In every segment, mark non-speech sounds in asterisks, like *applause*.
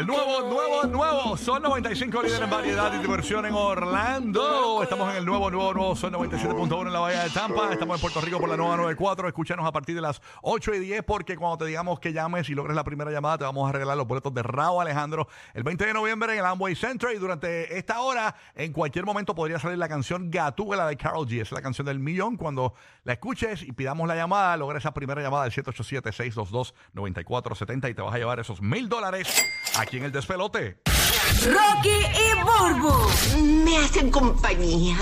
El nuevo, nuevo, nuevo Son 95 líder en variedad y diversión en Orlando. Estamos en el nuevo, nuevo, nuevo Son 97.1 en la Bahía de Tampa. Estamos en Puerto Rico por la nueva 94. Escúchanos a partir de las 8 y 10 porque cuando te digamos que llames y logres la primera llamada te vamos a regalar los boletos de Raúl Alejandro el 20 de noviembre en el Amway Center y durante esta hora en cualquier momento podría salir la canción Gatúbela de Carol G. Es la canción del millón. Cuando la escuches y pidamos la llamada, logra esa primera llamada del 787-622-9470 y te vas a llevar esos mil dólares aquí en el despelote. Rocky y Burbu, Me hacen compañía.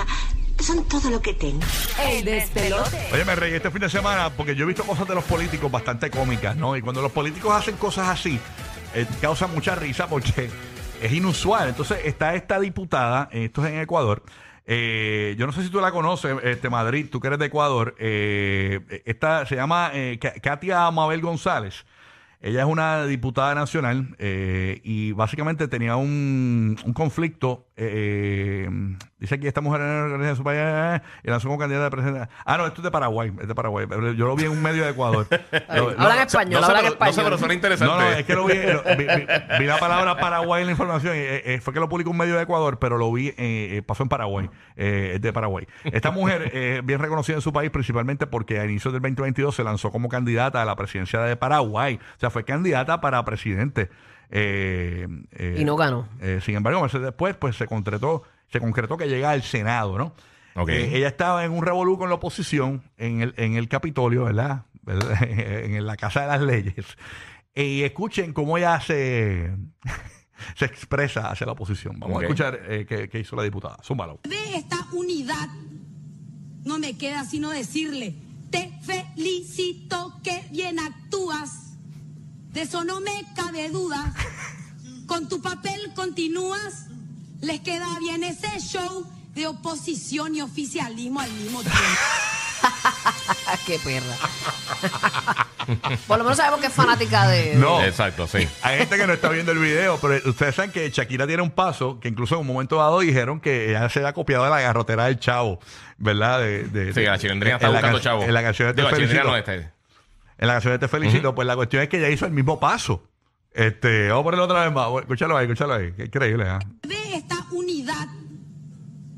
Son todo lo que tengo. el despelote. Oye, me reí este fin de semana porque yo he visto cosas de los políticos bastante cómicas, ¿no? Y cuando los políticos hacen cosas así, eh, causa mucha risa porque *laughs* es inusual. Entonces está esta diputada, esto es en Ecuador. eh, yo no sé si tú la conoces, este Madrid, tú que eres de Ecuador. eh, esta se llama eh, Ka- Katia Mabel González. Ella es una diputada nacional eh, y básicamente tenía un, un conflicto. Eh, dice aquí esta mujer en su país eh, y lanzó como candidata de presidente. Ah, no, esto es de Paraguay. Es de Paraguay. pero Yo lo vi en un medio de Ecuador. *laughs* Hablan no, español, no sé, hablan pero, no sé, español. pero suena interesante. no, no, es que lo vi, *laughs* lo- vi, vi- vi la palabra Paraguay en la información. y, eh, eh, fue que lo publicó un medio de Ecuador, pero lo vi, eh, eh, pasó en Paraguay. eh, es de Paraguay. Esta mujer es bien reconocida en su país, principalmente porque a inicios del 2022 se lanzó como candidata a la presidencia de Paraguay. O sea, fue candidata para presidente. Eh, eh, Y no ganó. eh, sin embargo, meses después, pues se concretó, se concretó que llega al Senado, ¿no? Eh, ella estaba en un revolú con la oposición en el, en el Capitolio, ¿verdad? ¿Verdad? *laughs* en la Casa de las Leyes. Y escuchen cómo ella se, *laughs* se expresa hacia la oposición. Vamos a escuchar eh, qué, qué hizo la diputada. Zúmbalo. de esta unidad, no me queda sino decirle, te felicito que bien actúas, de eso no me cabe duda, con tu papel continúas, les queda bien ese show de oposición y oficialismo al mismo tiempo. *laughs* Qué perra. Por lo menos sabemos que es fanática de. No. Exacto, sí. Hay gente que no está viendo el video, pero ustedes saben que Shakira tiene un paso que incluso en un momento dado dijeron que ella se ha copiado de la garrotera del chavo, ¿verdad? De, de- Sí, de- la chilindrina está buscando can- chavo. En la canción de Digo, la no este. En la canción de Te Felicito, pues la cuestión es que ella hizo el mismo paso. Este, vamos a ponerlo otra vez más. Escúchalo ahí, escúchalo ahí. Qué increíble, ¿ah? de esta unidad,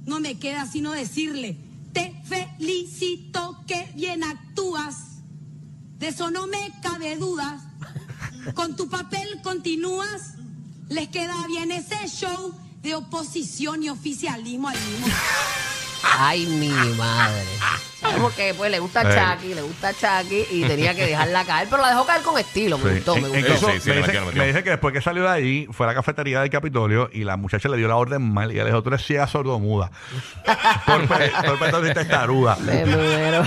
no me queda sino decirle, te felicito que bien actúas, de eso no me cabe duda, con tu papel continúas, les queda bien ese show de oposición y oficialismo al mismo tiempo. Ay, mi madre. Sabemos que pues le gusta Eh. Chucky, le gusta Chucky y tenía que dejarla caer, pero la dejó caer con estilo. Me Sí. gustó, me gustó. incluso Sí, sí, me, metió. dice que después que salió de allí fue a la cafetería del Capitolio y la muchacha le dio la orden mal y ella le dijo, tú eres ciega sordomuda. por pe- por testaruda. Me muero.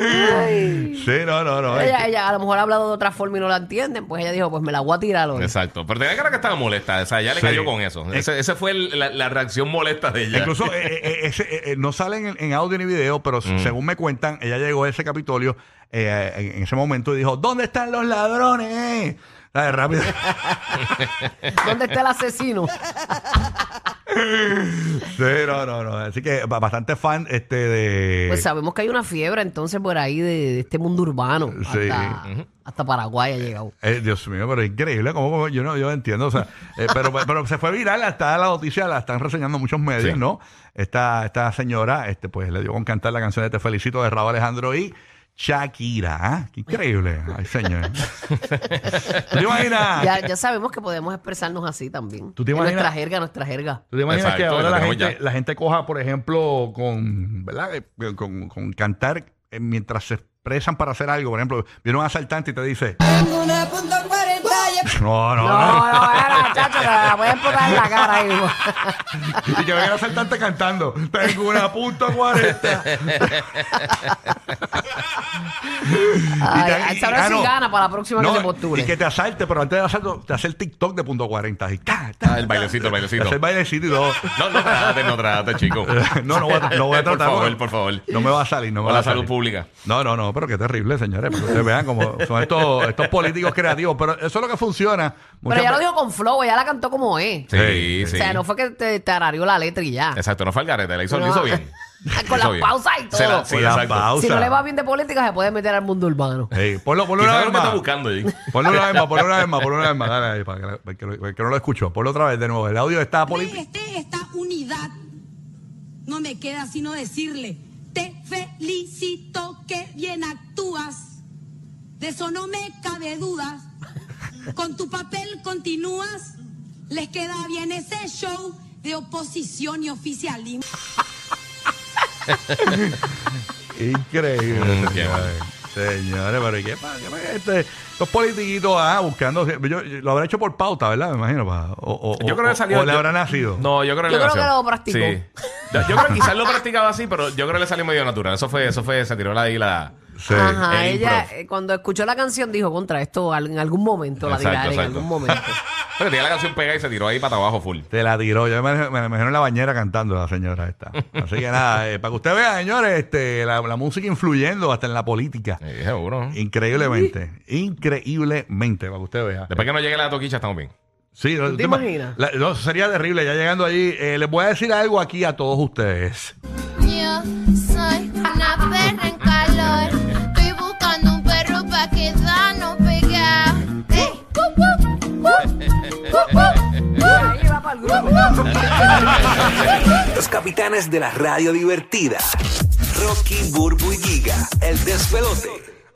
Ay. Sí, no, no, no. Ella, ella a lo mejor ha hablado de otra forma y no la entienden, pues ella dijo, pues me la voy a tirar hoy. Exacto. Pero tenía cara que estaba molesta. O sea, ya le Sí. cayó con eso. Ese, ese fue el- la, la reacción molesta de ella. Incluso eh, eh, eh, ese, eh, eh, no salen en, en audio ni video, pero Mm. según me cuentan, ella llegó a ese Capitolio eh, en, en ese momento y dijo, ¿dónde están los ladrones? ¿Sabes? Rápido. *laughs* ¿Dónde está el asesino? *laughs* Sí, no, no, no. Así que ba- bastante fan este de... Pues sabemos que hay una fiebre entonces por ahí de, de este mundo urbano. Sí. Hasta, hasta Paraguay ha llegado. Eh, Dios mío, pero es increíble, como yo no, yo entiendo, o sea, eh, pero, *laughs* pero se fue viral, hasta la noticia la están reseñando muchos medios, Sí. ¿no? Esta, esta señora, este, pues le dio con cantar la canción de Te Felicito de Raúl Alejandro y Shakira, ¿ah? Qué increíble, ay señor. *laughs* ¿Tú te imaginas? Ya, ya sabemos que podemos expresarnos así también. ¿Tú te imaginas? nuestra jerga, nuestra jerga. ¿Tú te imaginas Exacto, que ahora la gente, ya. la gente coja, por ejemplo, con, ¿verdad? Eh, Con, con cantar eh, mientras se expresan para hacer algo? Por ejemplo, viene un asaltante y te dice, *laughs* no, no, No, no, era, chacho, que la voy a explotar en la cara ahí. *laughs* Y que venga el asaltante cantando. Tengo una punto 40. *laughs* Ay, te- ay, sabrá si gana para la próxima que se postule. Y que te asalte, pero antes de asalto, te hace el TikTok de punto 40. Y ta, ta, Ah, el bailecito, el te bailecito. hace el bailecito y todo. No, no trate, no trate, chico. *laughs* No, no voy a, no voy a Por tratar. favor, porque por favor. No me va a salir. No me Por va la a salir. salud pública. No, no, no, pero qué terrible, señores. Para que ustedes vean cómo son estos, estos políticos creativos. Pero eso es lo que funciona. Pero ella lo dijo con flow, ella la cantó como es. Sí, Sí. sí. O sea, no fue que te tarareó la letra y ya. Exacto, no fue el garete, la hizo, lo hizo No. bien. *laughs* Con *laughs* Eso las bien. pausas y Se la- todo. sí, Por la exacto. pausa. Si no le va bien de política, se puede meter al mundo urbano. *laughs* Ey, ponlo, ponlo Quizás una es vez lo que está más. buscando allí. *laughs* Ponlo una vez más, ponlo una vez más, ponlo una vez más. Dale ahí, para que, para que, para que no lo escucho. Ponlo otra vez de nuevo. El audio está político. Esté esta unidad. No me queda sino decirle, te felicito que bien actúas. De eso no me cabe dudas. Con tu papel continúas. Les queda bien ese show de oposición y oficialismo. Increíble. Mm, qué señores. Señores, pero ¿y qué pasa? ¿Qué pasa? Este, los politiquitos ah, buscando. Yo, yo- lo habrá hecho por pauta, ¿verdad? Me imagino. pa- O, o- Yo creo o- que salió. o le yo- habrá nacido. No, yo creo que Yo le creo que nació. lo practicó. Sí. Yo, yo creo que quizás lo practicaba así, pero yo creo que le salió medio natural. Eso fue, eso fue, se tiró la ahí la. Sí. Ajá, el ella improv. eh, cuando escuchó la canción dijo contra esto al- en algún momento la Exacto, en exacto. algún momento. *laughs* Pero tenía la canción pegada y se tiró ahí para abajo full. Te la tiró. Yo me, me, me imagino en la bañera cantando la señora esta. Así que nada, eh, para que usted vea, señores, este, la, la música influyendo hasta en la política. Sí, seguro. Increíblemente. Increíblemente, para que usted vea. Después que no llegue la toquicha, estamos bien. Sí, no, te ma- imaginas? la- no, sería terrible. Ya llegando allí, eh, les voy a decir algo aquí a todos ustedes. Yo capitanes de la radio divertida. Rocky, Burbu y Giga, el despelote.